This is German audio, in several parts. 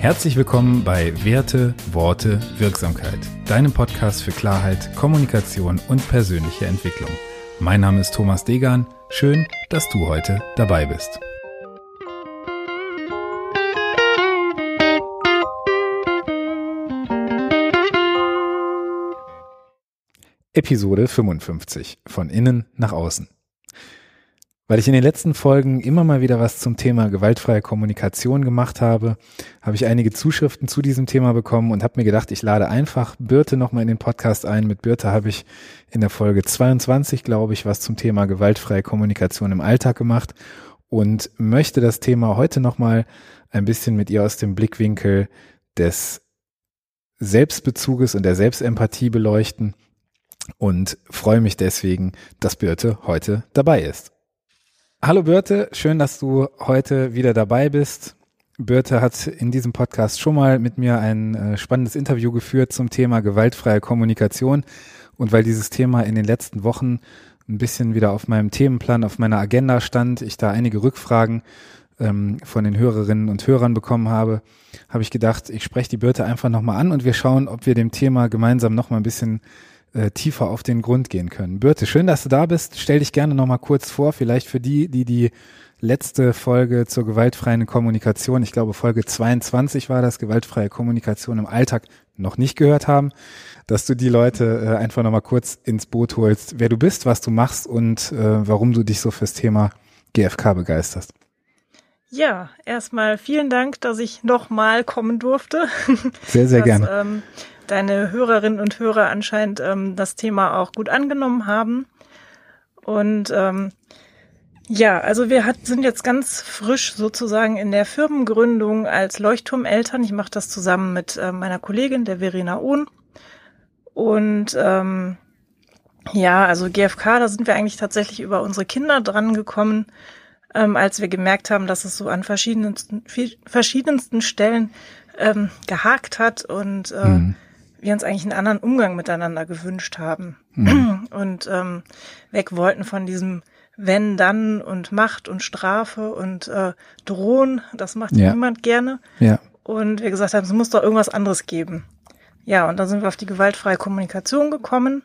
Herzlich willkommen bei Werte, Worte, Wirksamkeit, deinem Podcast für Klarheit, Kommunikation und persönliche Entwicklung. Mein Name ist Thomas Degan. Schön, dass du heute dabei bist. Episode 55 von innen nach außen. Weil ich in den letzten Folgen immer mal wieder was zum Thema gewaltfreie Kommunikation gemacht habe, habe ich einige Zuschriften zu diesem Thema bekommen und habe mir gedacht, ich lade einfach Birte nochmal in den Podcast ein. Mit Birte habe ich in der Folge 22, glaube ich, was zum Thema gewaltfreie Kommunikation im Alltag gemacht und möchte das Thema heute nochmal ein bisschen mit ihr aus dem Blickwinkel des Selbstbezuges und der Selbstempathie beleuchten und freue mich deswegen, dass Birte heute dabei ist. Hallo Birte, schön, dass du heute wieder dabei bist. Birte hat in diesem Podcast schon mal mit mir ein äh, spannendes Interview geführt zum Thema gewaltfreie Kommunikation. Und weil dieses Thema in den letzten Wochen ein bisschen wieder auf meinem Themenplan, auf meiner Agenda stand, ich da einige Rückfragen ähm, von den Hörerinnen und Hörern bekommen habe, habe ich gedacht, ich spreche die Birte einfach nochmal an und wir schauen, ob wir dem Thema gemeinsam nochmal ein bisschen äh, tiefer auf den Grund gehen können. Birte, schön, dass du da bist. Stell dich gerne nochmal kurz vor, vielleicht für die, die die letzte Folge zur gewaltfreien Kommunikation, ich glaube Folge 22 war das, gewaltfreie Kommunikation im Alltag, noch nicht gehört haben, dass du die Leute äh, einfach nochmal kurz ins Boot holst, wer du bist, was du machst und äh, warum du dich so fürs Thema GFK begeisterst. Ja, erstmal vielen Dank, dass ich nochmal kommen durfte. Sehr, sehr dass, gerne. Ähm, deine Hörerinnen und Hörer anscheinend ähm, das Thema auch gut angenommen haben. Und ähm, ja, also wir hat, sind jetzt ganz frisch sozusagen in der Firmengründung als Leuchtturmeltern. Ich mache das zusammen mit äh, meiner Kollegin, der Verena Ohn. Und ähm, ja, also GFK, da sind wir eigentlich tatsächlich über unsere Kinder dran gekommen, ähm, als wir gemerkt haben, dass es so an verschiedensten, verschiedensten Stellen ähm, gehakt hat und äh, mhm wir uns eigentlich einen anderen Umgang miteinander gewünscht haben mhm. und ähm, weg wollten von diesem wenn dann und Macht und Strafe und äh, Drohen, das macht ja. niemand gerne. Ja. Und wir gesagt haben, es muss doch irgendwas anderes geben. Ja, und dann sind wir auf die gewaltfreie Kommunikation gekommen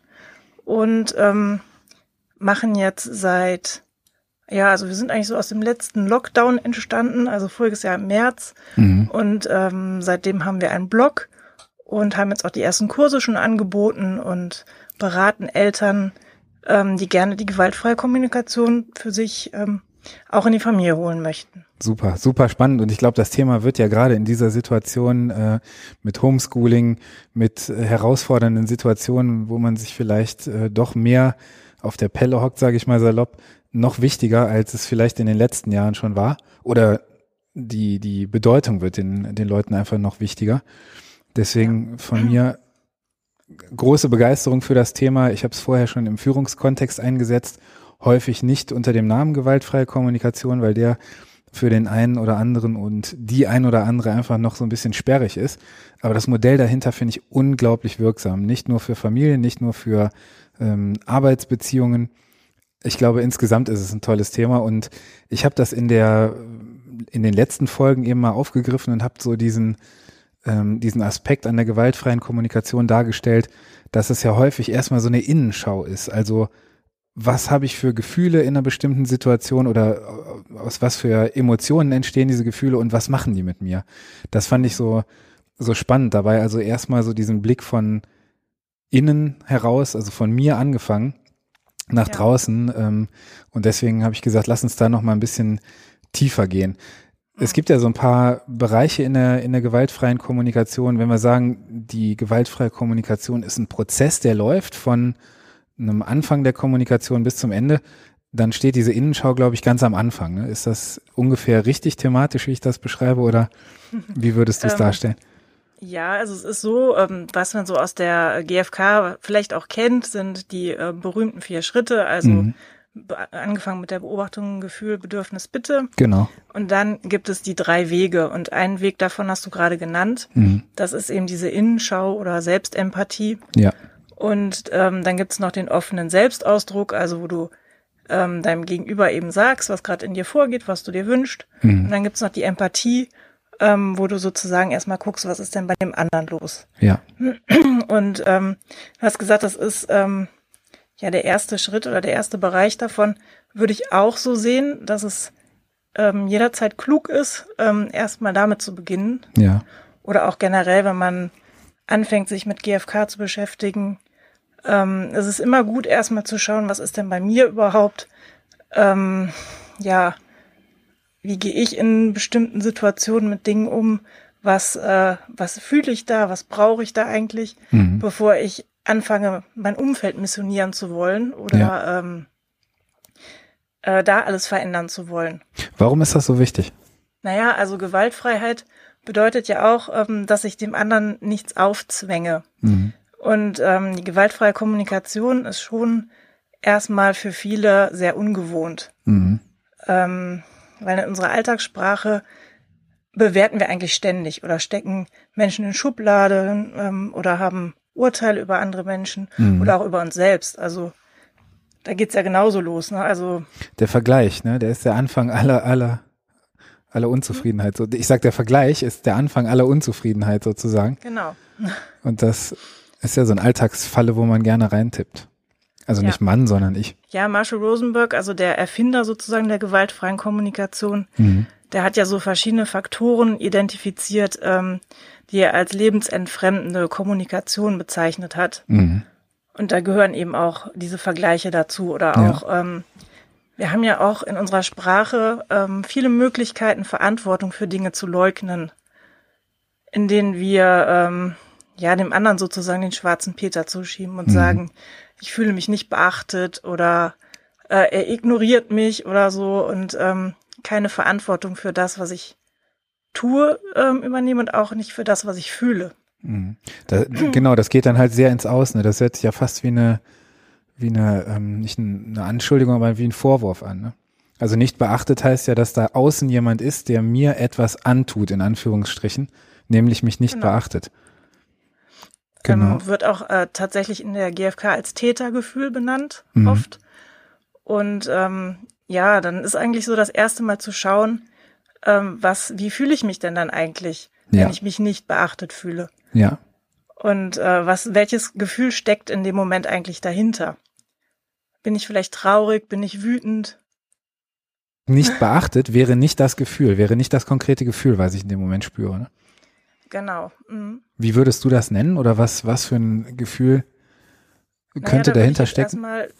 und ähm, machen jetzt seit, ja, also wir sind eigentlich so aus dem letzten Lockdown entstanden, also voriges Jahr im März. Mhm. Und ähm, seitdem haben wir einen Blog und haben jetzt auch die ersten Kurse schon angeboten und beraten Eltern, ähm, die gerne die gewaltfreie Kommunikation für sich ähm, auch in die Familie holen möchten. Super, super spannend. Und ich glaube, das Thema wird ja gerade in dieser Situation äh, mit Homeschooling, mit äh, herausfordernden Situationen, wo man sich vielleicht äh, doch mehr auf der Pelle hockt, sage ich mal salopp, noch wichtiger, als es vielleicht in den letzten Jahren schon war. Oder die, die Bedeutung wird den, den Leuten einfach noch wichtiger. Deswegen ja. von mir große Begeisterung für das Thema. Ich habe es vorher schon im Führungskontext eingesetzt, häufig nicht unter dem Namen gewaltfreie Kommunikation, weil der für den einen oder anderen und die ein oder andere einfach noch so ein bisschen sperrig ist. Aber das Modell dahinter finde ich unglaublich wirksam. Nicht nur für Familien, nicht nur für ähm, Arbeitsbeziehungen. Ich glaube, insgesamt ist es ein tolles Thema und ich habe das in der in den letzten Folgen eben mal aufgegriffen und habe so diesen ähm, diesen Aspekt an der gewaltfreien Kommunikation dargestellt, dass es ja häufig erstmal so eine Innenschau ist. Also was habe ich für Gefühle in einer bestimmten Situation oder äh, aus was für Emotionen entstehen diese Gefühle und was machen die mit mir? Das fand ich so, so spannend dabei. Also erstmal so diesen Blick von innen heraus, also von mir angefangen nach ja. draußen. Ähm, und deswegen habe ich gesagt, lass uns da noch mal ein bisschen tiefer gehen. Es gibt ja so ein paar Bereiche in der, in der gewaltfreien Kommunikation. Wenn wir sagen, die gewaltfreie Kommunikation ist ein Prozess, der läuft von einem Anfang der Kommunikation bis zum Ende, dann steht diese Innenschau, glaube ich, ganz am Anfang. Ne? Ist das ungefähr richtig thematisch, wie ich das beschreibe, oder wie würdest du es ähm, darstellen? Ja, also es ist so, ähm, was man so aus der GfK vielleicht auch kennt, sind die äh, berühmten vier Schritte. Also mhm angefangen mit der Beobachtung, Gefühl, Bedürfnis, Bitte. Genau. Und dann gibt es die drei Wege. Und einen Weg davon hast du gerade genannt. Mhm. Das ist eben diese Innenschau oder Selbstempathie. Ja. Und ähm, dann gibt es noch den offenen Selbstausdruck, also wo du ähm, deinem Gegenüber eben sagst, was gerade in dir vorgeht, was du dir wünschst. Mhm. Und dann gibt es noch die Empathie, ähm, wo du sozusagen erstmal guckst, was ist denn bei dem anderen los. Ja. Und ähm, du hast gesagt, das ist ähm, ja der erste Schritt oder der erste Bereich davon, würde ich auch so sehen, dass es ähm, jederzeit klug ist, ähm, erstmal damit zu beginnen. Ja. Oder auch generell, wenn man anfängt, sich mit GFK zu beschäftigen. Ähm, es ist immer gut, erstmal zu schauen, was ist denn bei mir überhaupt, ähm, ja, wie gehe ich in bestimmten Situationen mit Dingen um, was, äh, was fühle ich da, was brauche ich da eigentlich, mhm. bevor ich anfange, mein Umfeld missionieren zu wollen oder ja. ähm, äh, da alles verändern zu wollen. Warum ist das so wichtig? Naja, also Gewaltfreiheit bedeutet ja auch, ähm, dass ich dem anderen nichts aufzwänge. Mhm. Und ähm, die gewaltfreie Kommunikation ist schon erstmal für viele sehr ungewohnt. Mhm. Ähm, weil in unserer Alltagssprache bewerten wir eigentlich ständig oder stecken Menschen in Schubladen ähm, oder haben Urteile über andere Menschen mhm. oder auch über uns selbst. Also da geht's ja genauso los. Ne? Also der Vergleich, ne, der ist der Anfang aller aller aller Unzufriedenheit. So, ich sag, der Vergleich ist der Anfang aller Unzufriedenheit sozusagen. Genau. Und das ist ja so ein Alltagsfalle, wo man gerne reintippt. Also ja. nicht Mann, sondern ich. Ja, Marshall Rosenberg, also der Erfinder sozusagen der gewaltfreien Kommunikation, mhm. Der hat ja so verschiedene Faktoren identifiziert, ähm, die er als lebensentfremdende Kommunikation bezeichnet hat. Mhm. Und da gehören eben auch diese Vergleiche dazu oder auch, ja. ähm, wir haben ja auch in unserer Sprache ähm, viele Möglichkeiten, Verantwortung für Dinge zu leugnen, in denen wir ähm, ja dem anderen sozusagen den schwarzen Peter zuschieben und mhm. sagen, ich fühle mich nicht beachtet oder äh, er ignoriert mich oder so und ähm, keine Verantwortung für das, was ich tue, ähm, übernehme und auch nicht für das, was ich fühle. Mhm. Da, genau, das geht dann halt sehr ins Außen. Das hört sich ja fast wie eine, wie eine, ähm, nicht eine Anschuldigung, aber wie ein Vorwurf an. Ne? Also nicht beachtet heißt ja, dass da außen jemand ist, der mir etwas antut, in Anführungsstrichen, nämlich mich nicht genau. beachtet. Genau. Ähm, wird auch äh, tatsächlich in der GfK als Tätergefühl benannt, mhm. oft. Und ähm, ja, dann ist eigentlich so das erste Mal zu schauen, ähm, was, wie fühle ich mich denn dann eigentlich, wenn ja. ich mich nicht beachtet fühle? Ja. Und äh, was, welches Gefühl steckt in dem Moment eigentlich dahinter? Bin ich vielleicht traurig? Bin ich wütend? Nicht beachtet wäre nicht das Gefühl, wäre nicht das konkrete Gefühl, was ich in dem Moment spüre. Ne? Genau. Mhm. Wie würdest du das nennen oder was, was für ein Gefühl könnte naja, dahinter stecken? Erstmal,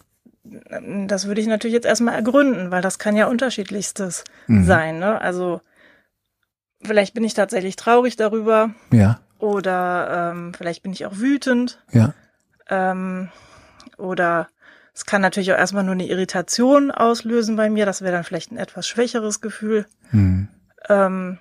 das würde ich natürlich jetzt erstmal ergründen, weil das kann ja unterschiedlichstes mhm. sein. Ne? Also vielleicht bin ich tatsächlich traurig darüber. Ja. Oder ähm, vielleicht bin ich auch wütend. Ja. Ähm, oder es kann natürlich auch erstmal nur eine Irritation auslösen bei mir. Das wäre dann vielleicht ein etwas schwächeres Gefühl. Mhm. Ähm,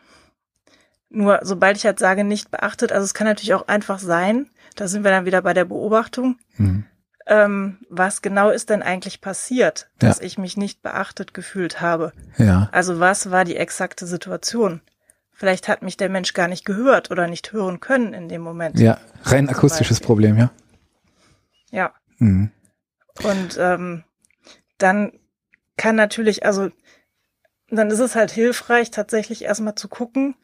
nur sobald ich halt sage, nicht beachtet, also es kann natürlich auch einfach sein, da sind wir dann wieder bei der Beobachtung, mhm. Ähm, was genau ist denn eigentlich passiert, dass ja. ich mich nicht beachtet gefühlt habe. Ja. Also was war die exakte Situation? Vielleicht hat mich der Mensch gar nicht gehört oder nicht hören können in dem Moment. Ja, rein akustisches Problem, ja. Ja. Mhm. Und ähm, dann kann natürlich, also dann ist es halt hilfreich, tatsächlich erstmal zu gucken,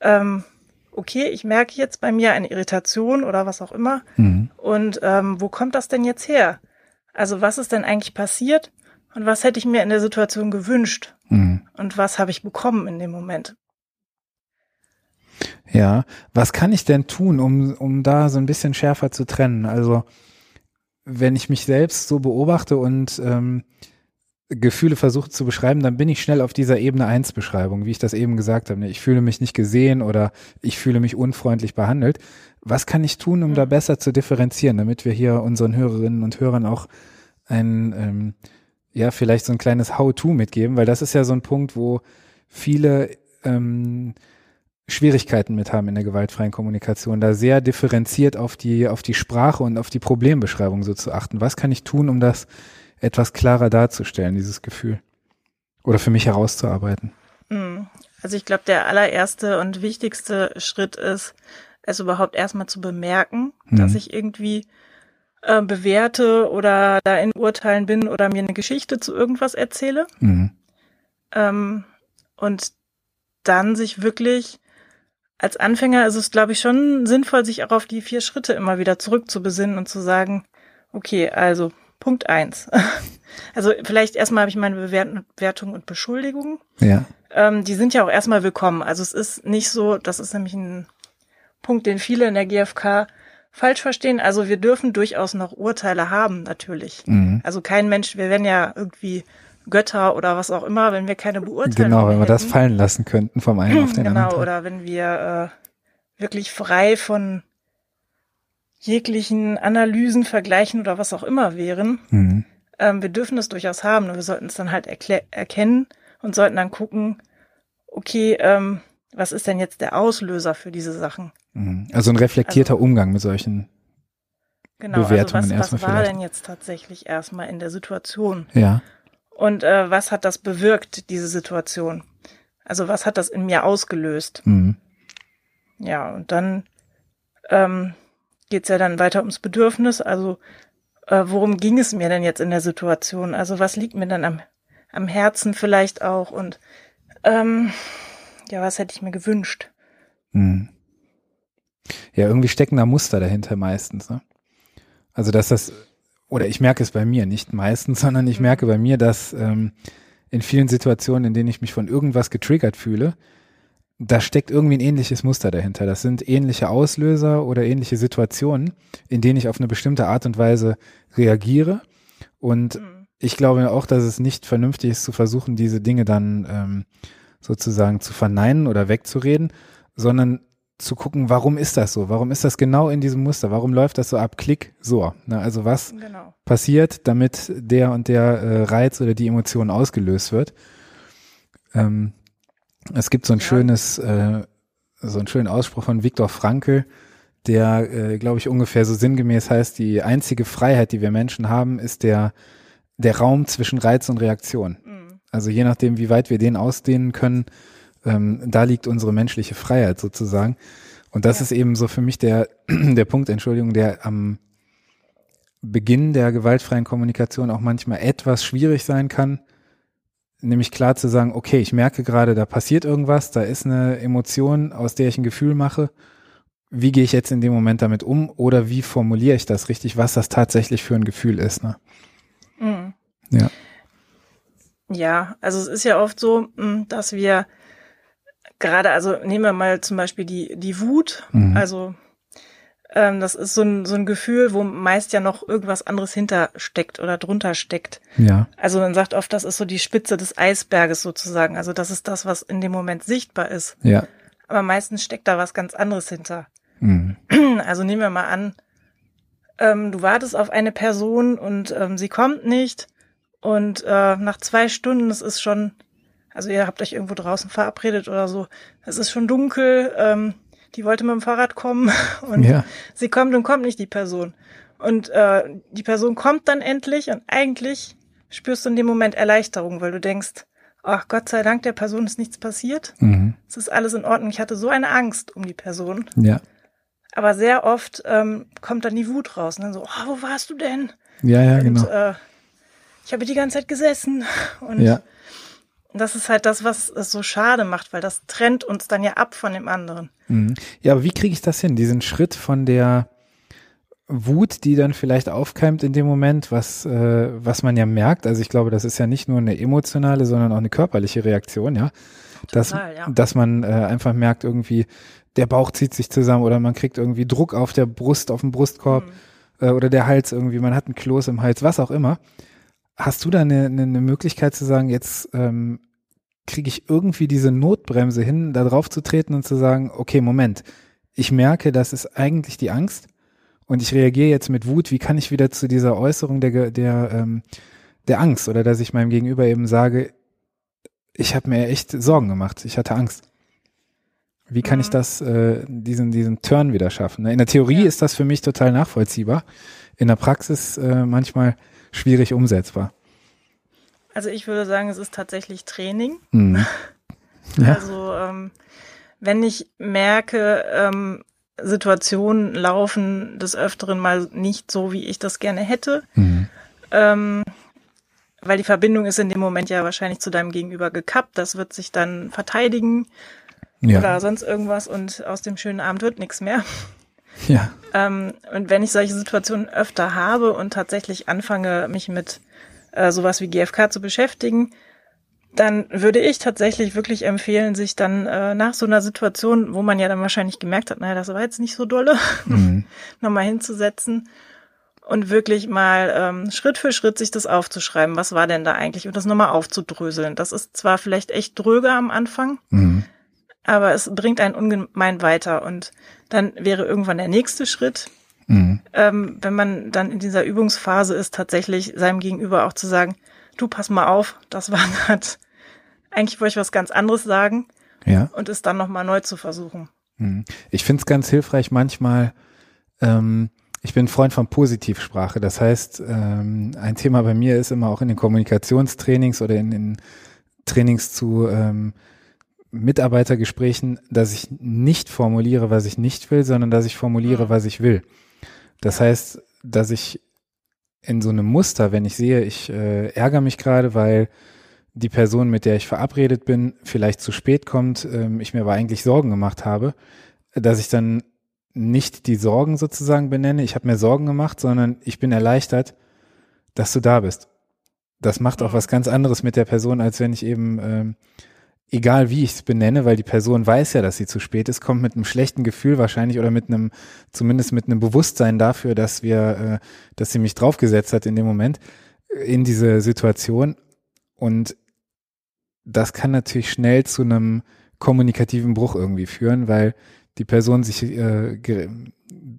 ähm, okay, ich merke jetzt bei mir eine Irritation oder was auch immer. Mhm. Und ähm, wo kommt das denn jetzt her? Also was ist denn eigentlich passiert und was hätte ich mir in der Situation gewünscht? Mhm. Und was habe ich bekommen in dem Moment? Ja, was kann ich denn tun, um, um da so ein bisschen schärfer zu trennen? Also wenn ich mich selbst so beobachte und ähm, Gefühle versuche zu beschreiben, dann bin ich schnell auf dieser Ebene 1 Beschreibung, wie ich das eben gesagt habe. Ich fühle mich nicht gesehen oder ich fühle mich unfreundlich behandelt. Was kann ich tun, um da besser zu differenzieren, damit wir hier unseren Hörerinnen und Hörern auch ein, ähm, ja, vielleicht so ein kleines How-to mitgeben, weil das ist ja so ein Punkt, wo viele ähm, Schwierigkeiten mit haben in der gewaltfreien Kommunikation, da sehr differenziert auf die, auf die Sprache und auf die Problembeschreibung so zu achten. Was kann ich tun, um das etwas klarer darzustellen, dieses Gefühl. Oder für mich herauszuarbeiten. Mhm. Also ich glaube, der allererste und wichtigste Schritt ist, es überhaupt erstmal zu bemerken, mhm. dass ich irgendwie äh, bewerte oder da in Urteilen bin oder mir eine Geschichte zu irgendwas erzähle. Mhm. Ähm, und dann sich wirklich als Anfänger ist es, glaube ich, schon sinnvoll, sich auch auf die vier Schritte immer wieder zurückzubesinnen und zu sagen, okay, also Punkt eins. Also vielleicht erstmal habe ich meine Bewertung und Beschuldigung. Ja. Ähm, die sind ja auch erstmal willkommen. Also es ist nicht so, das ist nämlich ein Punkt, den viele in der GfK falsch verstehen. Also wir dürfen durchaus noch Urteile haben, natürlich. Mhm. Also kein Mensch, wir werden ja irgendwie Götter oder was auch immer, wenn wir keine Beurteilung Genau, wenn wir hätten. das fallen lassen könnten vom einen auf den genau, anderen. Tag. oder wenn wir äh, wirklich frei von jeglichen Analysen, Vergleichen oder was auch immer wären. Mhm. Ähm, wir dürfen es durchaus haben, nur wir sollten es dann halt erkennen und sollten dann gucken, okay, ähm, was ist denn jetzt der Auslöser für diese Sachen? Mhm. Also ein reflektierter Also- Umgang mit solchen, Genau, Bewertungen also was, erstmal was war vielleicht. denn jetzt tatsächlich erstmal in der Situation? ja. Und äh, was hat das bewirkt, diese Situation? Also was hat das in mir ausgelöst? Mhm. Ja, und dann ähm, geht's ja dann weiter ums Bedürfnis. Also äh, worum ging es mir denn jetzt in der Situation? Also was liegt mir dann am, am Herzen vielleicht auch? Und ähm, ja, was hätte ich mir gewünscht? Mhm. Ja, irgendwie stecken da Muster dahinter meistens. Ne? Also dass das, oder ich merke es bei mir, nicht meistens, sondern ich Mhm. merke bei mir, dass ähm, in vielen Situationen, in denen ich mich von irgendwas getriggert fühle, da steckt irgendwie ein ähnliches Muster dahinter. Das sind ähnliche Auslöser oder ähnliche Situationen, in denen ich auf eine bestimmte Art und Weise reagiere. Und Mhm. ich glaube auch, dass es nicht vernünftig ist, zu versuchen, diese Dinge dann ähm, sozusagen zu verneinen oder wegzureden, sondern zu gucken, warum ist das so? Warum ist das genau in diesem Muster? Warum läuft das so ab Klick so? Ne? Also was Genau. passiert, damit der und der äh, Reiz oder die Emotion ausgelöst wird? Ähm, es gibt so ein Ja. schönes, äh, so einen schönen Ausspruch von Viktor Frankl, der, äh, glaube ich, ungefähr so sinngemäß heißt, die einzige Freiheit, die wir Menschen haben, ist der, der Raum zwischen Reiz und Reaktion. Mhm. Also je nachdem, wie weit wir den ausdehnen können, ähm, da liegt unsere menschliche Freiheit sozusagen. Und das Ja. ist eben so für mich der, der Punkt, Entschuldigung, der am Beginn der gewaltfreien Kommunikation auch manchmal etwas schwierig sein kann, nämlich klar zu sagen, okay, ich merke gerade, da passiert irgendwas, da ist eine Emotion, aus der ich ein Gefühl mache. Wie gehe ich jetzt in dem Moment damit um oder wie formuliere ich das richtig, was das tatsächlich für ein Gefühl ist? Ne? Mhm. Ja. Ja, also es ist ja oft so, mh, dass wir gerade, also nehmen wir mal zum Beispiel die, die Wut, Mhm. also ähm, das ist so ein, so ein Gefühl, wo meist ja noch irgendwas anderes hintersteckt oder drunter steckt. Ja. Also man sagt oft, das ist so die Spitze des Eisberges sozusagen. Also das ist das, was in dem Moment sichtbar ist. Ja. Aber meistens steckt da was ganz anderes hinter. Mhm. Also nehmen wir mal an, ähm, du wartest auf eine Person und ähm, sie kommt nicht und äh, nach zwei Stunden, es ist schon, also ihr habt euch irgendwo draußen verabredet oder so, es ist schon dunkel, ähm, die wollte mit dem Fahrrad kommen und Ja. sie kommt und kommt nicht die Person. Und äh, die Person kommt dann endlich und eigentlich spürst du in dem Moment Erleichterung, weil du denkst, ach Gott sei Dank, der Person ist nichts passiert. Mhm. Es ist alles in Ordnung. Ich hatte so eine Angst um die Person. Ja. Aber sehr oft ähm, kommt dann die Wut raus. Und dann so, oh, wo warst du denn? Ja, ja, und genau. äh, ich habe die ganze Zeit gesessen. Und Ja. Das ist halt das, was es so schade macht, weil das trennt uns dann ja ab von dem anderen. Mhm. Ja, aber wie kriege ich das hin? Diesen Schritt von der Wut, die dann vielleicht aufkeimt in dem Moment, was, äh, was man ja merkt. Also ich glaube, das ist ja nicht nur eine emotionale, sondern auch eine körperliche Reaktion, ja. Dass, Total, ja. dass man äh, einfach merkt, irgendwie, der Bauch zieht sich zusammen oder man kriegt irgendwie Druck auf der Brust, auf dem Brustkorb Mhm. äh, oder der Hals irgendwie, man hat einen Kloß im Hals, was auch immer. Hast du da eine, eine, eine Möglichkeit zu sagen, jetzt ähm, kriege ich irgendwie diese Notbremse hin, da drauf zu treten und zu sagen, okay, Moment, ich merke, das ist eigentlich die Angst und ich reagiere jetzt mit Wut, wie kann ich wieder zu dieser Äußerung der, der, ähm, der Angst oder dass ich meinem Gegenüber eben sage, ich habe mir echt Sorgen gemacht, ich hatte Angst. Wie kann ich Mhm. das, äh, diesen, diesen Turn wieder schaffen? ne? In der Theorie Ja. ist das für mich total nachvollziehbar, in der Praxis äh, manchmal schwierig umsetzbar. Also ich würde sagen, es ist tatsächlich Training. Mhm. Ja. Also ähm, wenn ich merke, ähm, Situationen laufen des Öfteren mal nicht so, wie ich das gerne hätte, Mhm. ähm, weil die Verbindung ist in dem Moment ja wahrscheinlich zu deinem Gegenüber gekappt. Das wird sich dann verteidigen. ja. oder sonst irgendwas und aus dem schönen Abend wird nichts mehr. Ja. Ähm, und wenn ich solche Situationen öfter habe und tatsächlich anfange, mich mit äh, sowas wie GFK zu beschäftigen, dann würde ich tatsächlich wirklich empfehlen, sich dann äh, nach so einer Situation, wo man ja dann wahrscheinlich gemerkt hat, naja, das war jetzt nicht so dolle, mhm. nochmal hinzusetzen und wirklich mal ähm, Schritt für Schritt sich das aufzuschreiben, was war denn da eigentlich und das nochmal aufzudröseln. Das ist zwar vielleicht echt dröge am Anfang, mhm. Aber es bringt einen ungemein weiter und dann wäre irgendwann der nächste Schritt, mhm. ähm, wenn man dann in dieser Übungsphase ist, tatsächlich seinem Gegenüber auch zu sagen, du pass mal auf, das war gerade eigentlich wollte ich was ganz anderes sagen. Ja. Und es dann nochmal neu zu versuchen. Mhm. Ich finde es ganz hilfreich manchmal, ähm, ich bin Freund von Positivsprache. Das heißt, ähm, ein Thema bei mir ist immer auch in den Kommunikationstrainings oder in den Trainings zu ähm, Mitarbeitergesprächen, dass ich nicht formuliere, was ich nicht will, sondern dass ich formuliere, mhm. was ich will. Das heißt, dass ich in so einem Muster, wenn ich sehe, ich äh, ärgere mich gerade, weil die Person, mit der ich verabredet bin, vielleicht zu spät kommt, ähm, ich mir aber eigentlich Sorgen gemacht habe, dass ich dann nicht die Sorgen sozusagen benenne, ich habe mir Sorgen gemacht, sondern ich bin erleichtert, dass du da bist. Das macht auch was ganz anderes mit der Person, als wenn ich eben, ähm, egal wie ich es benenne, weil die Person weiß ja, dass sie zu spät ist, kommt mit einem schlechten Gefühl wahrscheinlich oder mit einem, zumindest mit einem Bewusstsein dafür, dass wir, äh, dass sie mich draufgesetzt hat in dem Moment, in diese Situation. Und das kann natürlich schnell zu einem kommunikativen Bruch irgendwie führen, weil die Person sich äh,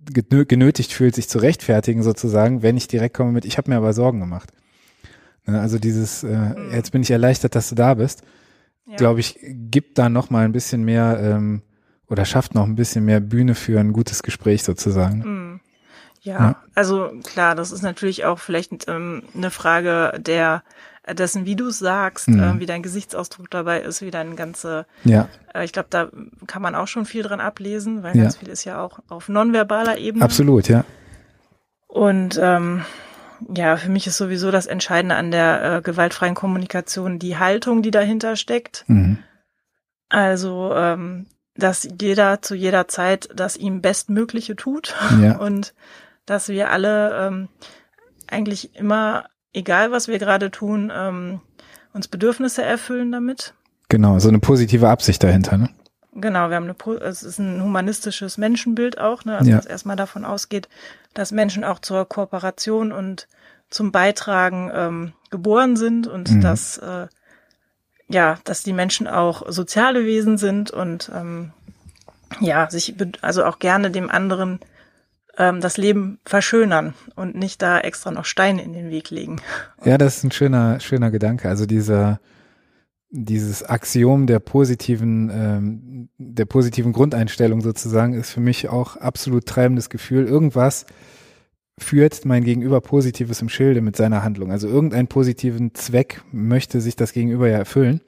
genötigt fühlt, sich zu rechtfertigen sozusagen, wenn ich direkt komme mit, ich habe mir aber Sorgen gemacht. Ne, also dieses, äh, mhm. jetzt bin ich erleichtert, dass du da bist, ja. glaube ich, gibt da noch mal ein bisschen mehr ähm, oder schafft noch ein bisschen mehr Bühne für ein gutes Gespräch sozusagen. Mhm. Ja, ja, also klar, das ist natürlich auch vielleicht ähm, eine Frage der dessen, wie du sagst, mhm. äh, wie dein Gesichtsausdruck dabei ist, wie dein ganze, ja. Äh, ich glaube, da kann man auch schon viel dran ablesen, weil ja. ganz viel ist ja auch auf nonverbaler Ebene. Absolut, ja. Und ähm, ja, für mich ist sowieso das Entscheidende an der äh, gewaltfreien Kommunikation die Haltung, die dahinter steckt. Mhm. Also, ähm, dass jeder zu jeder Zeit das ihm Bestmögliche tut ja. und dass wir alle ähm, eigentlich immer egal was wir gerade tun, ähm, uns Bedürfnisse erfüllen damit. Genau, so eine positive Absicht dahinter, ne? Genau, wir haben eine, es ist ein humanistisches Menschenbild auch, ne? Also ja. das erstmal davon ausgeht, dass Menschen auch zur Kooperation und zum Beitragen ähm, geboren sind und mhm. dass äh, ja, dass die Menschen auch soziale Wesen sind und ähm, ja, sich also auch gerne dem anderen ähm, das Leben verschönern und nicht da extra noch Steine in den Weg legen. Ja, das ist ein schöner, schöner Gedanke. Also dieser, dieses Axiom der positiven, ähm, der positiven Grundeinstellung sozusagen ist für mich auch absolut treibendes Gefühl. Irgendwas führt mein Gegenüber Positives im Schilde mit seiner Handlung. Also irgendeinen positiven Zweck möchte sich das Gegenüber ja erfüllen.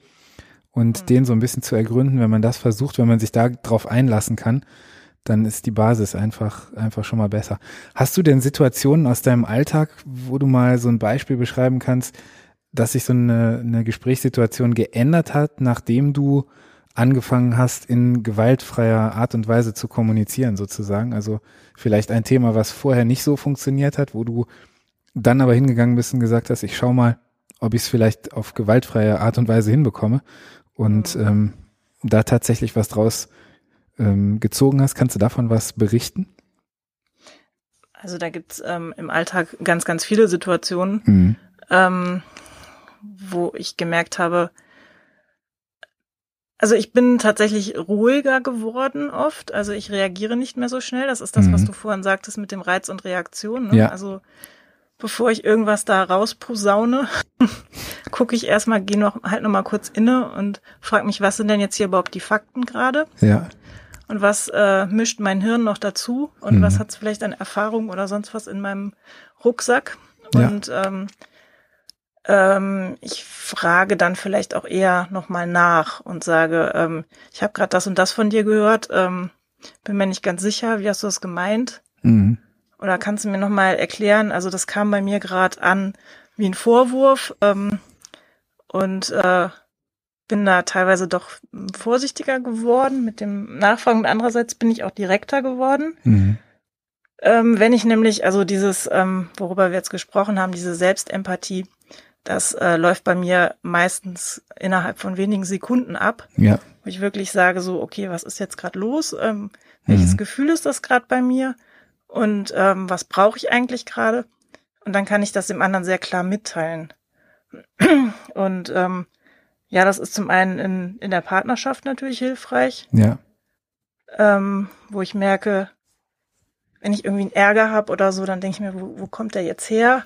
Und mhm. den so ein bisschen zu ergründen, wenn man das versucht, wenn man sich da drauf einlassen kann, dann ist die Basis einfach, einfach schon mal besser. Hast du denn Situationen aus deinem Alltag, wo du mal so ein Beispiel beschreiben kannst, dass sich so eine, eine Gesprächssituation geändert hat, nachdem du angefangen hast, in gewaltfreier Art und Weise zu kommunizieren, sozusagen? Also vielleicht ein Thema, was vorher nicht so funktioniert hat, wo du dann aber hingegangen bist und gesagt hast, ich schau mal, ob ich es vielleicht auf gewaltfreie Art und Weise hinbekomme und mhm. ähm, da tatsächlich was draus ähm, gezogen hast. Kannst du davon was berichten? Also da gibt's ähm, im Alltag ganz, ganz viele Situationen, mhm. ähm, wo ich gemerkt habe, also ich bin tatsächlich ruhiger geworden oft. Also ich reagiere nicht mehr so schnell. Das ist das, mhm. was du vorhin sagtest mit dem Reiz und Reaktion. Ne? Ja. Also bevor ich irgendwas da rausposaune, gucke ich erstmal, gehe noch halt noch mal kurz inne und frage mich, was sind denn jetzt hier überhaupt die Fakten gerade? Ja und was äh, mischt mein Hirn noch dazu und mhm. was hat es vielleicht an Erfahrung oder sonst was in meinem Rucksack. Und ja. ähm, ähm, ich frage dann vielleicht auch eher nochmal nach und sage, ähm, ich habe gerade das und das von dir gehört, ähm, bin mir nicht ganz sicher, wie hast du das gemeint? Mhm. Oder kannst du mir nochmal erklären? Also das kam bei mir gerade an wie ein Vorwurf ähm, und äh, bin da teilweise doch vorsichtiger geworden mit dem Nachfragen und andererseits bin ich auch direkter geworden. Mhm. Ähm, wenn ich nämlich, also dieses, ähm, worüber wir jetzt gesprochen haben, diese Selbstempathie, das äh, läuft bei mir meistens innerhalb von wenigen Sekunden ab. Ja. Wo ich wirklich sage so, okay, was ist jetzt gerade los? Ähm, welches mhm. Gefühl ist das gerade bei mir? Und ähm, was brauche ich eigentlich gerade? Und dann kann ich das dem anderen sehr klar mitteilen. Und ähm, ja, das ist zum einen in, in der Partnerschaft natürlich hilfreich. Ja. Ähm, wo ich merke, wenn ich irgendwie einen Ärger habe oder so, dann denke ich mir, wo, wo kommt der jetzt her?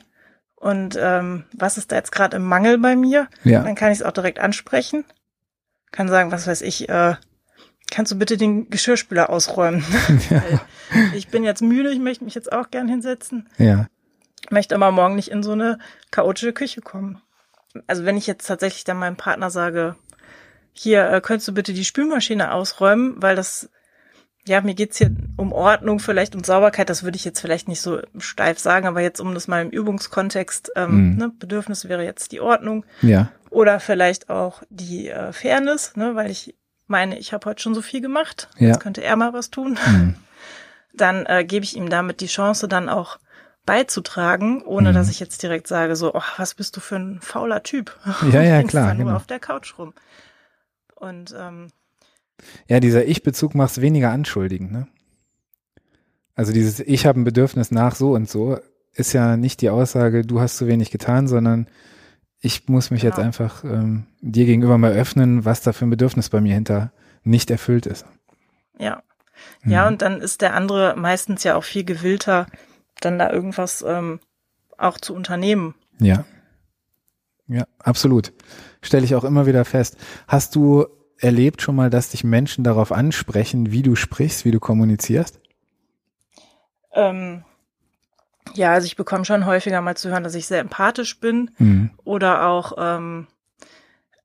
Und ähm, was ist da jetzt gerade im Mangel bei mir? Ja. Dann kann ich es auch direkt ansprechen. Kann sagen, was weiß ich, äh, kannst du bitte den Geschirrspüler ausräumen? Ja. ich bin jetzt müde, ich möchte mich jetzt auch gern hinsetzen. Ja. Möchte aber morgen nicht in so eine chaotische Küche kommen. Also wenn ich jetzt tatsächlich dann meinem Partner sage, hier, äh, könntest du bitte die Spülmaschine ausräumen, weil das ja, mir geht's hier um Ordnung, vielleicht um Sauberkeit, das würde ich jetzt vielleicht nicht so steif sagen, aber jetzt um das mal im Übungskontext, ähm, mhm. ne, Bedürfnis wäre jetzt die Ordnung. Ja. Oder vielleicht auch die äh, Fairness, ne, weil ich meine, ich habe heute schon so viel gemacht, ja. jetzt könnte er mal was tun. Mhm. Dann äh, gebe ich ihm damit die Chance, dann auch beizutragen, ohne mhm. dass ich jetzt direkt sage, so, oh, was bist du für ein fauler Typ? Ja, ja, klar. Nur genau. auf der Couch rum. Und ähm, ja, dieser Ich-Bezug macht es weniger anschuldigend, ne? Also dieses Ich habe ein Bedürfnis nach so und so ist ja nicht die Aussage, du hast zu wenig getan, sondern ich muss mich genau. jetzt einfach ähm, dir gegenüber mal öffnen, was da für ein Bedürfnis bei mir hinter nicht erfüllt ist. Ja. Ja, mhm. und dann ist der andere meistens ja auch viel gewillter, dann da irgendwas ähm, auch zu unternehmen. Ja. Ja, absolut. Stelle ich auch immer wieder fest. Hast du erlebt schon mal, dass dich Menschen darauf ansprechen, wie du sprichst, wie du kommunizierst? Ähm, ja, also ich bekomme schon häufiger mal zu hören, dass ich sehr empathisch bin mhm. oder auch, ähm,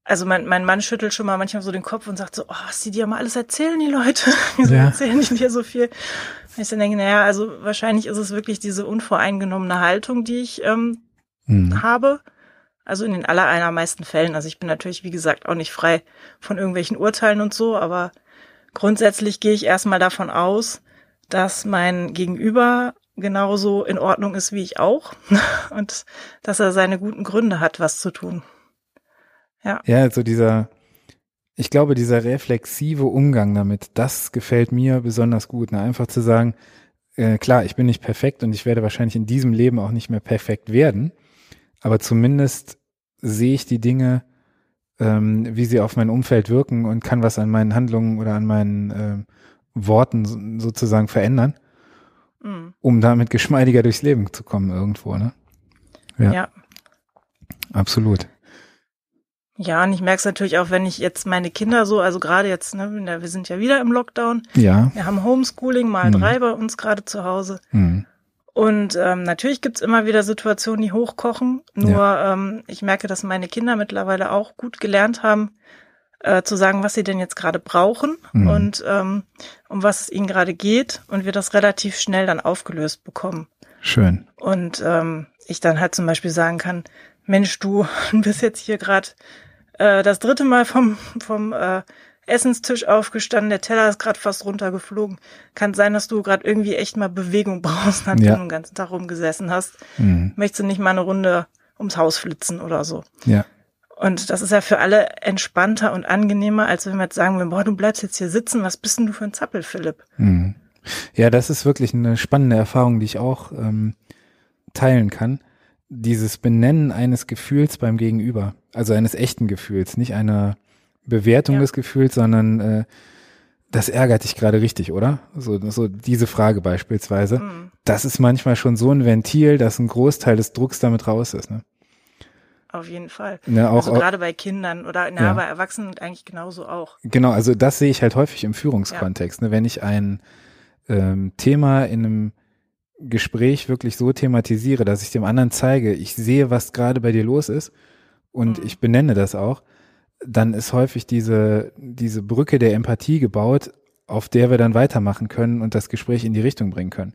also mein, mein Mann schüttelt schon mal manchmal so den Kopf und sagt so, oh, was die dir mal alles erzählen, die Leute. Wieso ja. erzählen die dir so viel? Und ich dann denke, naja, also wahrscheinlich ist es wirklich diese unvoreingenommene Haltung, die ich ähm, mhm. habe. Also in den allermeisten Fällen. Also ich bin natürlich, wie gesagt, auch nicht frei von irgendwelchen Urteilen und so, aber grundsätzlich gehe ich erstmal davon aus, dass mein Gegenüber genauso in Ordnung ist wie ich auch und dass er seine guten Gründe hat, was zu tun. Ja. Ja, also dieser, ich glaube, dieser reflexive Umgang damit, das gefällt mir besonders gut. Ne? Einfach zu sagen, äh, klar, ich bin nicht perfekt und ich werde wahrscheinlich in diesem Leben auch nicht mehr perfekt werden, aber zumindest sehe ich die Dinge, ähm, wie sie auf mein Umfeld wirken und kann was an meinen Handlungen oder an meinen äh, Worten sozusagen verändern, mhm. um damit geschmeidiger durchs Leben zu kommen irgendwo, ne? Ja. ja. Absolut. Ja, und ich merke es natürlich auch, wenn ich jetzt meine Kinder so, also gerade jetzt, ne, wir sind ja wieder im Lockdown. Ja. Wir haben Homeschooling mal mhm. drei bei uns gerade zu Hause. Mhm. Und ähm, natürlich gibt's immer wieder Situationen, die hochkochen. Nur ja. ähm, ich merke, dass meine Kinder mittlerweile auch gut gelernt haben, äh, zu sagen, was sie denn jetzt gerade brauchen mhm. und ähm, um was es ihnen gerade geht und wir das relativ schnell dann aufgelöst bekommen. Schön. Und ähm, ich dann halt zum Beispiel sagen kann, Mensch, du bist jetzt hier gerade äh, das dritte Mal vom, vom äh, Essenstisch aufgestanden, der Teller ist gerade fast runtergeflogen. Kann sein, dass du gerade irgendwie echt mal Bewegung brauchst, nachdem ja. du den ganzen Tag rumgesessen hast. Mhm. Möchtest du nicht mal eine Runde ums Haus flitzen oder so? Ja. Und das ist ja für alle entspannter und angenehmer, als wenn wir jetzt sagen würden, boah, du bleibst jetzt hier sitzen, was bist denn du für ein Zappel, Philipp? Mhm. Ja, das ist wirklich eine spannende Erfahrung, die ich auch ähm, teilen kann. Dieses Benennen eines Gefühls beim Gegenüber, also eines echten Gefühls, nicht einer Bewertung ja. des Gefühls, sondern äh, das ärgert dich gerade richtig, oder? So, so diese Frage beispielsweise. Mhm. Das ist manchmal schon so ein Ventil, dass ein Großteil des Drucks damit raus ist. Ne? Auf jeden Fall. Ne, auch, also gerade bei Kindern oder na, ja. bei Erwachsenen eigentlich genauso auch. Genau, also das sehe ich halt häufig im Führungskontext. Ja. Ne? Wenn ich ein ähm, Thema in einem Gespräch wirklich so thematisiere, dass ich dem anderen zeige, ich sehe, was gerade bei dir los ist und mhm. ich benenne das auch, dann ist häufig diese, diese Brücke der Empathie gebaut, auf der wir dann weitermachen können und das Gespräch in die Richtung bringen können.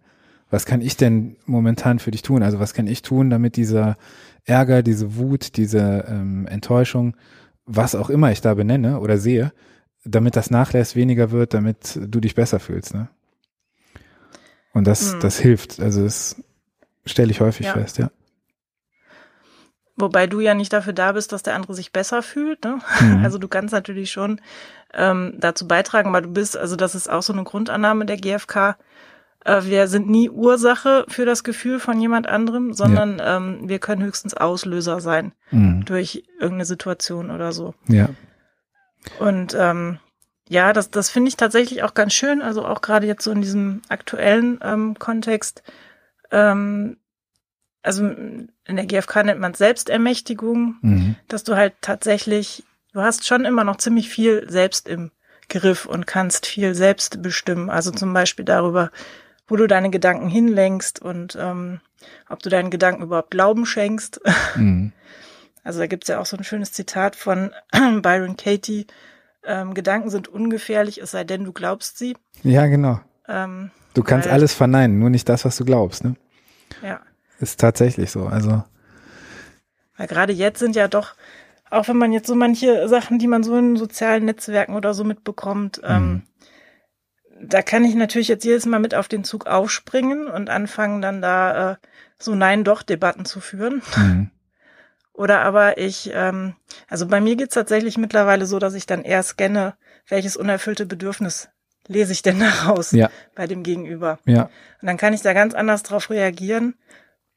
Was kann ich denn momentan für dich tun? Also was kann ich tun, damit dieser Ärger, diese Wut, diese ähm, Enttäuschung was auch immer ich da benenne oder sehe, damit das Nachlässt weniger wird, damit du dich besser fühlst. Ne? Und das, hm. das hilft. Also das stelle ich häufig ja. fest, ja. Wobei du ja nicht dafür da bist, dass der andere sich besser fühlt. Ne? Mhm. Also du kannst natürlich schon ähm, dazu beitragen, weil du bist, also das ist auch so eine Grundannahme der GfK. Äh, wir sind nie Ursache für das Gefühl von jemand anderem, sondern ja. ähm, wir können höchstens Auslöser sein mhm. durch irgendeine Situation oder so. Ja. Und ähm, ja, das, das finde ich tatsächlich auch ganz schön. Also auch gerade jetzt so in diesem aktuellen ähm, Kontext. Ähm, also in der GfK nennt man Selbstermächtigung, mhm. dass du halt tatsächlich, du hast schon immer noch ziemlich viel selbst im Griff und kannst viel selbst bestimmen. Also zum Beispiel darüber, wo du deine Gedanken hinlenkst und ähm, ob du deinen Gedanken überhaupt Glauben schenkst. Mhm. Also da gibt's ja auch so ein schönes Zitat von Byron Katie. Ähm, Gedanken sind ungefährlich, es sei denn, du glaubst sie. Ja, genau. Ähm, du kannst alles verneinen, nur nicht das, was du glaubst, ne? Ja. Ist tatsächlich so. Also. Weil gerade jetzt sind ja doch, auch wenn man jetzt so manche Sachen, die man so in sozialen Netzwerken oder so mitbekommt, ähm, mhm. ähm, da kann ich natürlich jetzt jedes Mal mit auf den Zug aufspringen und anfangen dann da äh, so Nein-Doch-Debatten zu führen. Mhm. Oder aber ich, ähm, also bei mir geht's tatsächlich mittlerweile so, dass ich dann eher scanne, welches unerfüllte Bedürfnis lese ich denn daraus ja. bei dem Gegenüber. Ja. Und dann kann ich da ganz anders drauf reagieren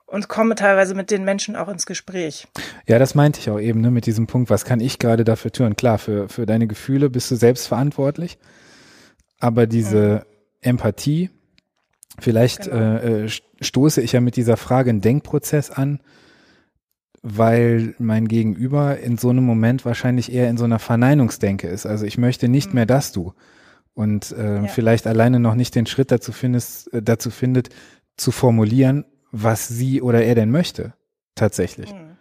und komme teilweise mit den Menschen auch ins Gespräch. Ja, das meinte ich auch eben, ne, mit diesem Punkt, was kann ich gerade dafür tun? Klar, für, für deine Gefühle bist du selbst verantwortlich, aber diese mhm. Empathie, vielleicht genau. äh, stoße ich ja mit dieser Frage einen Denkprozess an, weil mein Gegenüber in so einem Moment wahrscheinlich eher in so einer Verneinungsdenke ist. Also ich möchte nicht mhm. mehr, dass du. Und äh, ja. vielleicht alleine noch nicht den Schritt dazu findest, äh, dazu findet, zu formulieren, was sie oder er denn möchte. Tatsächlich. Mhm.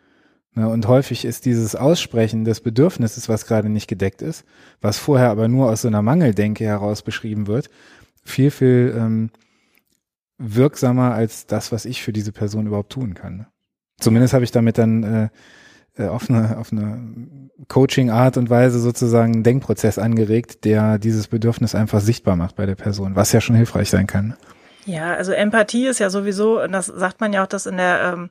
Ne, und häufig ist dieses Aussprechen des Bedürfnisses, was gerade nicht gedeckt ist, was vorher aber nur aus so einer Mangeldenke heraus beschrieben wird, viel, viel ähm, wirksamer als das, was ich für diese Person überhaupt tun kann. Ne? Zumindest habe ich damit dann äh, äh, auf eine, auf eine Coaching-Art und Weise sozusagen einen Denkprozess angeregt, der dieses Bedürfnis einfach sichtbar macht bei der Person, was ja schon hilfreich sein kann. Ja, also Empathie ist ja sowieso, und das sagt man ja auch, dass in der ähm,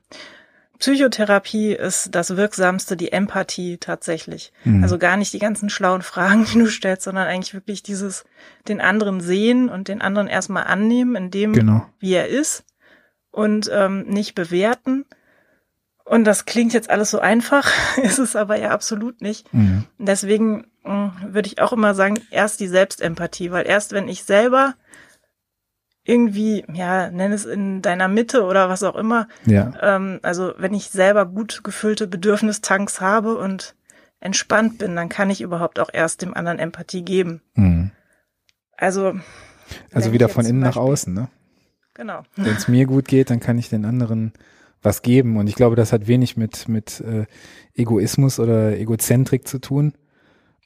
Psychotherapie ist das Wirksamste die Empathie tatsächlich. Mhm. Also gar nicht die ganzen schlauen Fragen, die du stellst, sondern eigentlich wirklich dieses den anderen sehen und den anderen erstmal annehmen, in dem, genau. wie er ist und ähm, nicht bewerten und das klingt jetzt alles so einfach, ist es aber ja absolut nicht. Mhm. Deswegen mh, hm, würde ich auch immer sagen, erst die Selbstempathie, weil erst wenn ich selber irgendwie, ja, nenn es in deiner Mitte oder was auch immer, ja. ähm, also wenn ich selber gut gefüllte Bedürfnistanks habe und entspannt bin, dann kann ich überhaupt auch erst dem anderen Empathie geben. Mhm. Also also wieder von innen nach außen, ne? Genau. Wenn es mir gut geht, dann kann ich den anderen was geben. Und ich glaube, das hat wenig mit, mit äh, Egoismus oder Egozentrik zu tun,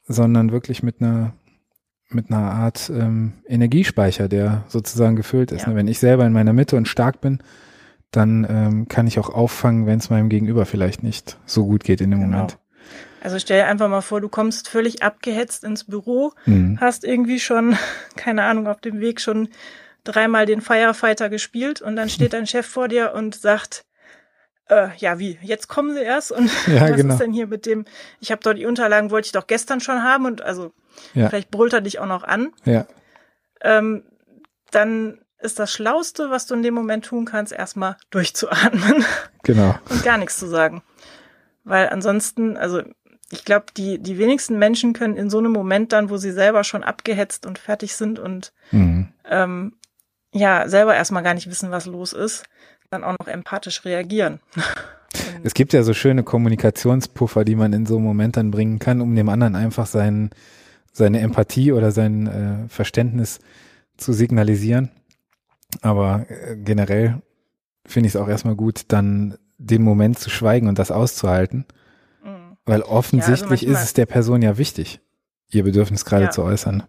sondern wirklich mit einer mit einer Art ähm, Energiespeicher, der sozusagen gefüllt ist. Ja. Ne? Wenn ich selber in meiner Mitte und stark bin, dann ähm, kann ich auch auffangen, wenn es meinem Gegenüber vielleicht nicht so gut geht in dem genau. Moment. Also stell dir einfach mal vor, du kommst völlig abgehetzt ins Büro, mhm. hast irgendwie schon, keine Ahnung, auf dem Weg schon dreimal den Firefighter gespielt und dann steht dein Chef vor dir und sagt, äh, ja, wie, jetzt kommen sie erst und ja, was genau. ist denn hier mit dem, ich habe doch die Unterlagen, wollte ich doch gestern schon haben und also ja. vielleicht brüllt er dich auch noch an. Ja. Ähm, dann ist das Schlauste, was du in dem Moment tun kannst, erstmal durchzuatmen. Genau. und gar nichts zu sagen. Weil ansonsten, also ich glaube, die, die wenigsten Menschen können in so einem Moment dann, wo sie selber schon abgehetzt und fertig sind und mhm. ähm, ja, selber erstmal gar nicht wissen, was los ist, dann auch noch empathisch reagieren. es gibt ja so schöne Kommunikationspuffer, die man in so einem Moment dann bringen kann, um dem anderen einfach sein, seine Empathie oder sein äh, Verständnis zu signalisieren. Aber äh, generell finde ich es auch erstmal gut, dann den Moment zu schweigen und das auszuhalten. Mhm. Weil offensichtlich ja, also ist es der Person ja wichtig, ihr Bedürfnis gerade ja. zu äußern.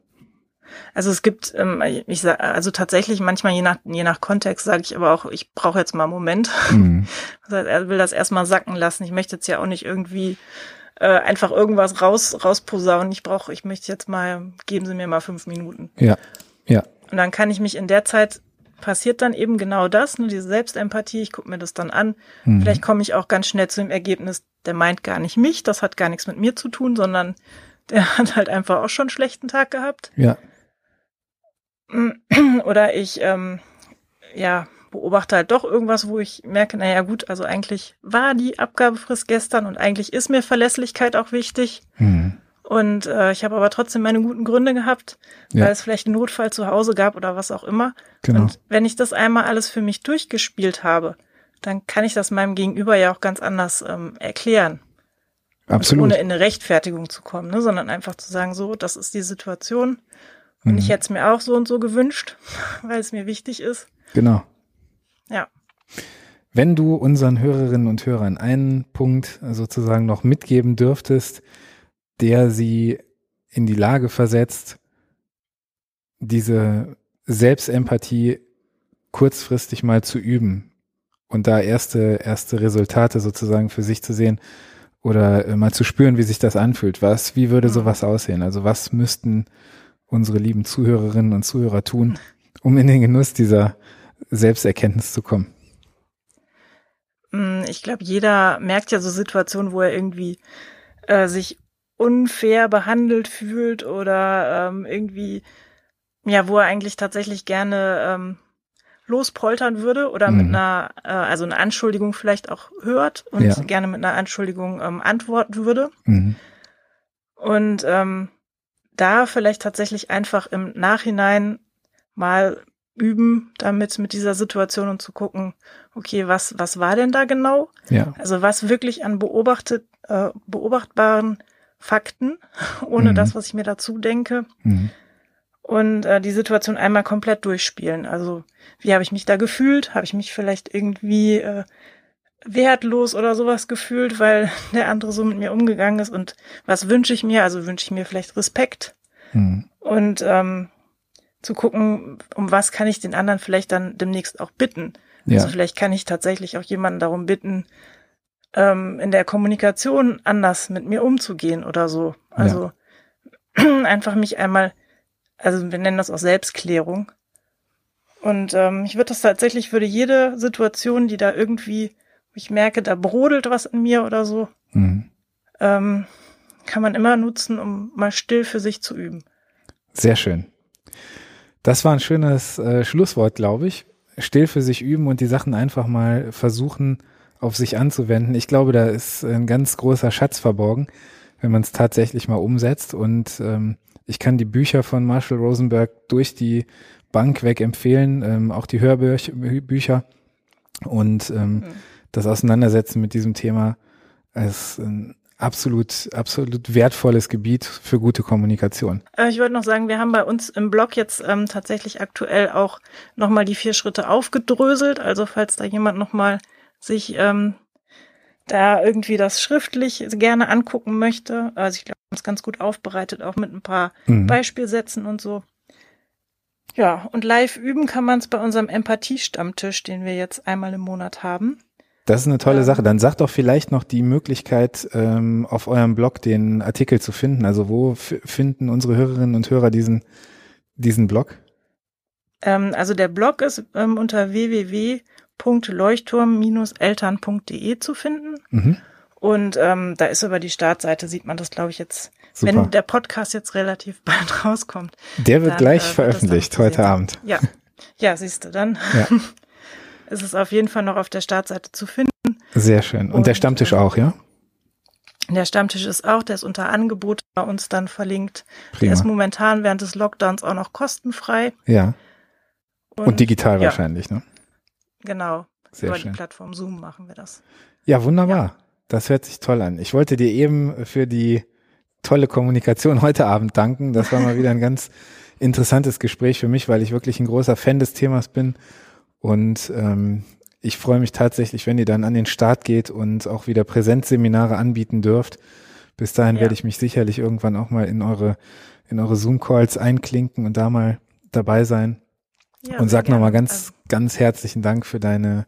Also es gibt, ähm, ich sag, also tatsächlich manchmal je nach je nach Kontext sage ich aber auch, ich brauche jetzt mal einen Moment. Mhm. Heißt, er will das erstmal sacken lassen. Ich möchte jetzt ja auch nicht irgendwie äh, einfach irgendwas raus rausposaunen. Ich brauche, ich möchte jetzt mal, geben Sie mir mal fünf Minuten. Ja, ja. Und dann kann ich mich in der Zeit passiert dann eben genau das, ne, diese Selbstempathie, ich gucke mir das dann an. Mhm. Vielleicht komme ich auch ganz schnell zu dem Ergebnis, der meint gar nicht mich, das hat gar nichts mit mir zu tun, sondern der hat halt einfach auch schon einen schlechten Tag gehabt. Ja. Oder ich, ähm, ja, beobachte halt doch irgendwas, wo ich merke, naja gut, also eigentlich war die Abgabefrist gestern und eigentlich ist mir Verlässlichkeit auch wichtig. Mhm. Und äh, ich habe aber trotzdem meine guten Gründe gehabt, ja. weil es vielleicht einen Notfall zu Hause gab oder was auch immer. Genau. Und wenn ich das einmal alles für mich durchgespielt habe, dann kann ich das meinem Gegenüber ja auch ganz anders ähm, erklären. Absolut. Und ohne in eine Rechtfertigung zu kommen, ne, sondern einfach zu sagen, so, das ist die Situation. Und mhm. ich hätte es mir auch so und so gewünscht, weil es mir wichtig ist. Genau. Ja. Wenn du unseren Hörerinnen und Hörern einen Punkt sozusagen noch mitgeben dürftest, der sie in die Lage versetzt, diese Selbstempathie kurzfristig mal zu üben und da erste, erste Resultate sozusagen für sich zu sehen oder äh, mal zu spüren, wie sich das anfühlt. Was, wie würde mhm. sowas aussehen? Also was müssten unsere lieben Zuhörerinnen und Zuhörer tun, um in den Genuss dieser Selbsterkenntnis zu kommen? Mm, ich glaube, jeder merkt ja so Situationen, wo er irgendwie äh, sich unfair behandelt fühlt oder ähm, irgendwie, ja, wo er eigentlich tatsächlich gerne ähm, lospoltern würde oder mhm. mit einer, äh, also eine Anschuldigung vielleicht auch hört und ja. gerne mit einer Anschuldigung ähm, antworten würde. Mhm. Und ähm, da vielleicht tatsächlich einfach im Nachhinein mal üben, damit mit dieser Situation und zu gucken, okay, was, was war denn da genau? Ja. Also was wirklich an beobachtet, äh, beobachtbaren Fakten, ohne mhm. das, was ich mir dazu denke. Mhm. Und äh, die Situation einmal komplett durchspielen. Also wie habe ich mich da gefühlt? Habe ich mich vielleicht irgendwie äh, wertlos oder sowas gefühlt, weil der andere so mit mir umgegangen ist? Und was wünsche ich mir? Also wünsche ich mir vielleicht Respekt. Mhm. Und ähm, zu gucken, um was kann ich den anderen vielleicht dann demnächst auch bitten. Ja. Also vielleicht kann ich tatsächlich auch jemanden darum bitten, ähm, in der Kommunikation anders mit mir umzugehen oder so. Also ja. einfach mich einmal, also wir nennen das auch Selbstklärung. Und ähm, ich würde das tatsächlich, würde jede Situation, die da irgendwie, ich merke, da brodelt was in mir oder so, mhm. ähm, kann man immer nutzen, um mal still für sich zu üben. Sehr schön. Das war ein schönes äh, Schlusswort, glaube ich. Still für sich üben und die Sachen einfach mal versuchen auf sich anzuwenden. Ich glaube, da ist ein ganz großer Schatz verborgen, wenn man es tatsächlich mal umsetzt. Und ähm, ich kann die Bücher von Marshall Rosenberg durch die Bank weg empfehlen, ähm, auch die Hörbücher und ähm, mhm. Das Auseinandersetzen mit diesem Thema ist ein absolut, absolut wertvolles Gebiet für gute Kommunikation. Äh, ich wollte noch sagen, wir haben bei uns im Blog jetzt ähm, tatsächlich aktuell auch nochmal die vier Schritte aufgedröselt. Also falls da jemand nochmal sich ähm, da irgendwie das schriftlich gerne angucken möchte. Also ich glaube, es ganz gut aufbereitet, auch mit ein paar mhm. Beispielsätzen und so. Ja, und live üben kann man es bei unserem Empathie-Stammtisch, den wir jetzt einmal im Monat haben. Das ist eine tolle Sache. Dann sagt doch vielleicht noch die Möglichkeit, ähm, auf eurem Blog den Artikel zu finden. Also wo finden unsere Hörerinnen und Hörer diesen, diesen Blog? Ähm, also der Blog ist ähm, unter www.leuchtturm-eltern.de zu finden. Mhm. Und ähm, da ist über die Startseite, sieht man das, glaube ich, jetzt, Super. wenn der Podcast jetzt relativ bald rauskommt. Der wird dann, gleich äh, veröffentlicht heute Abend. Ja, ja, siehst du dann. Ja. ist es auf jeden Fall noch auf der Startseite zu finden. Sehr schön. Und, Und der Stammtisch auch, ja? Der Stammtisch ist auch, der ist unter Angebot bei uns dann verlinkt. Prima. Der ist momentan während des Lockdowns auch noch kostenfrei. Ja. Und, Und digital ja. wahrscheinlich, ne? Genau. Sehr Über schön. die Plattform Zoom machen wir das. Ja, wunderbar. Ja. Das hört sich toll an. Ich wollte dir eben für die tolle Kommunikation heute Abend danken. Das war mal wieder ein ganz interessantes Gespräch für mich, weil ich wirklich ein großer Fan des Themas bin und ähm, ich freue mich tatsächlich, wenn ihr dann an den Start geht und auch wieder Präsenzseminare anbieten dürft. Bis dahin ja. werde ich mich sicherlich irgendwann auch mal in eure, in eure Zoom-Calls einklinken und da mal dabei sein. Ja, und sag nochmal ganz, also. ganz herzlichen Dank für deine,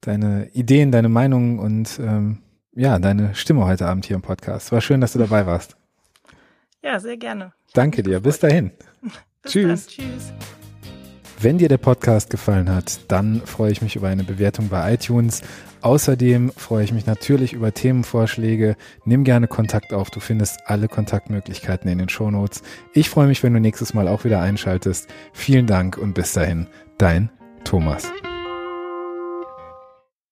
deine Ideen, deine Meinungen und ähm, ja, deine Stimme heute Abend hier im Podcast. War schön, dass du dabei warst. Ja, sehr gerne. Danke dir. Bis dahin. Bis Tschüss. Dann. Tschüss. Wenn dir der Podcast gefallen hat, dann freue ich mich über eine Bewertung bei iTunes. Außerdem freue ich mich natürlich über Themenvorschläge. Nimm gerne Kontakt auf. Du findest alle Kontaktmöglichkeiten in den Shownotes. Ich freue mich, wenn du nächstes Mal auch wieder einschaltest. Vielen Dank und bis dahin, dein Thomas.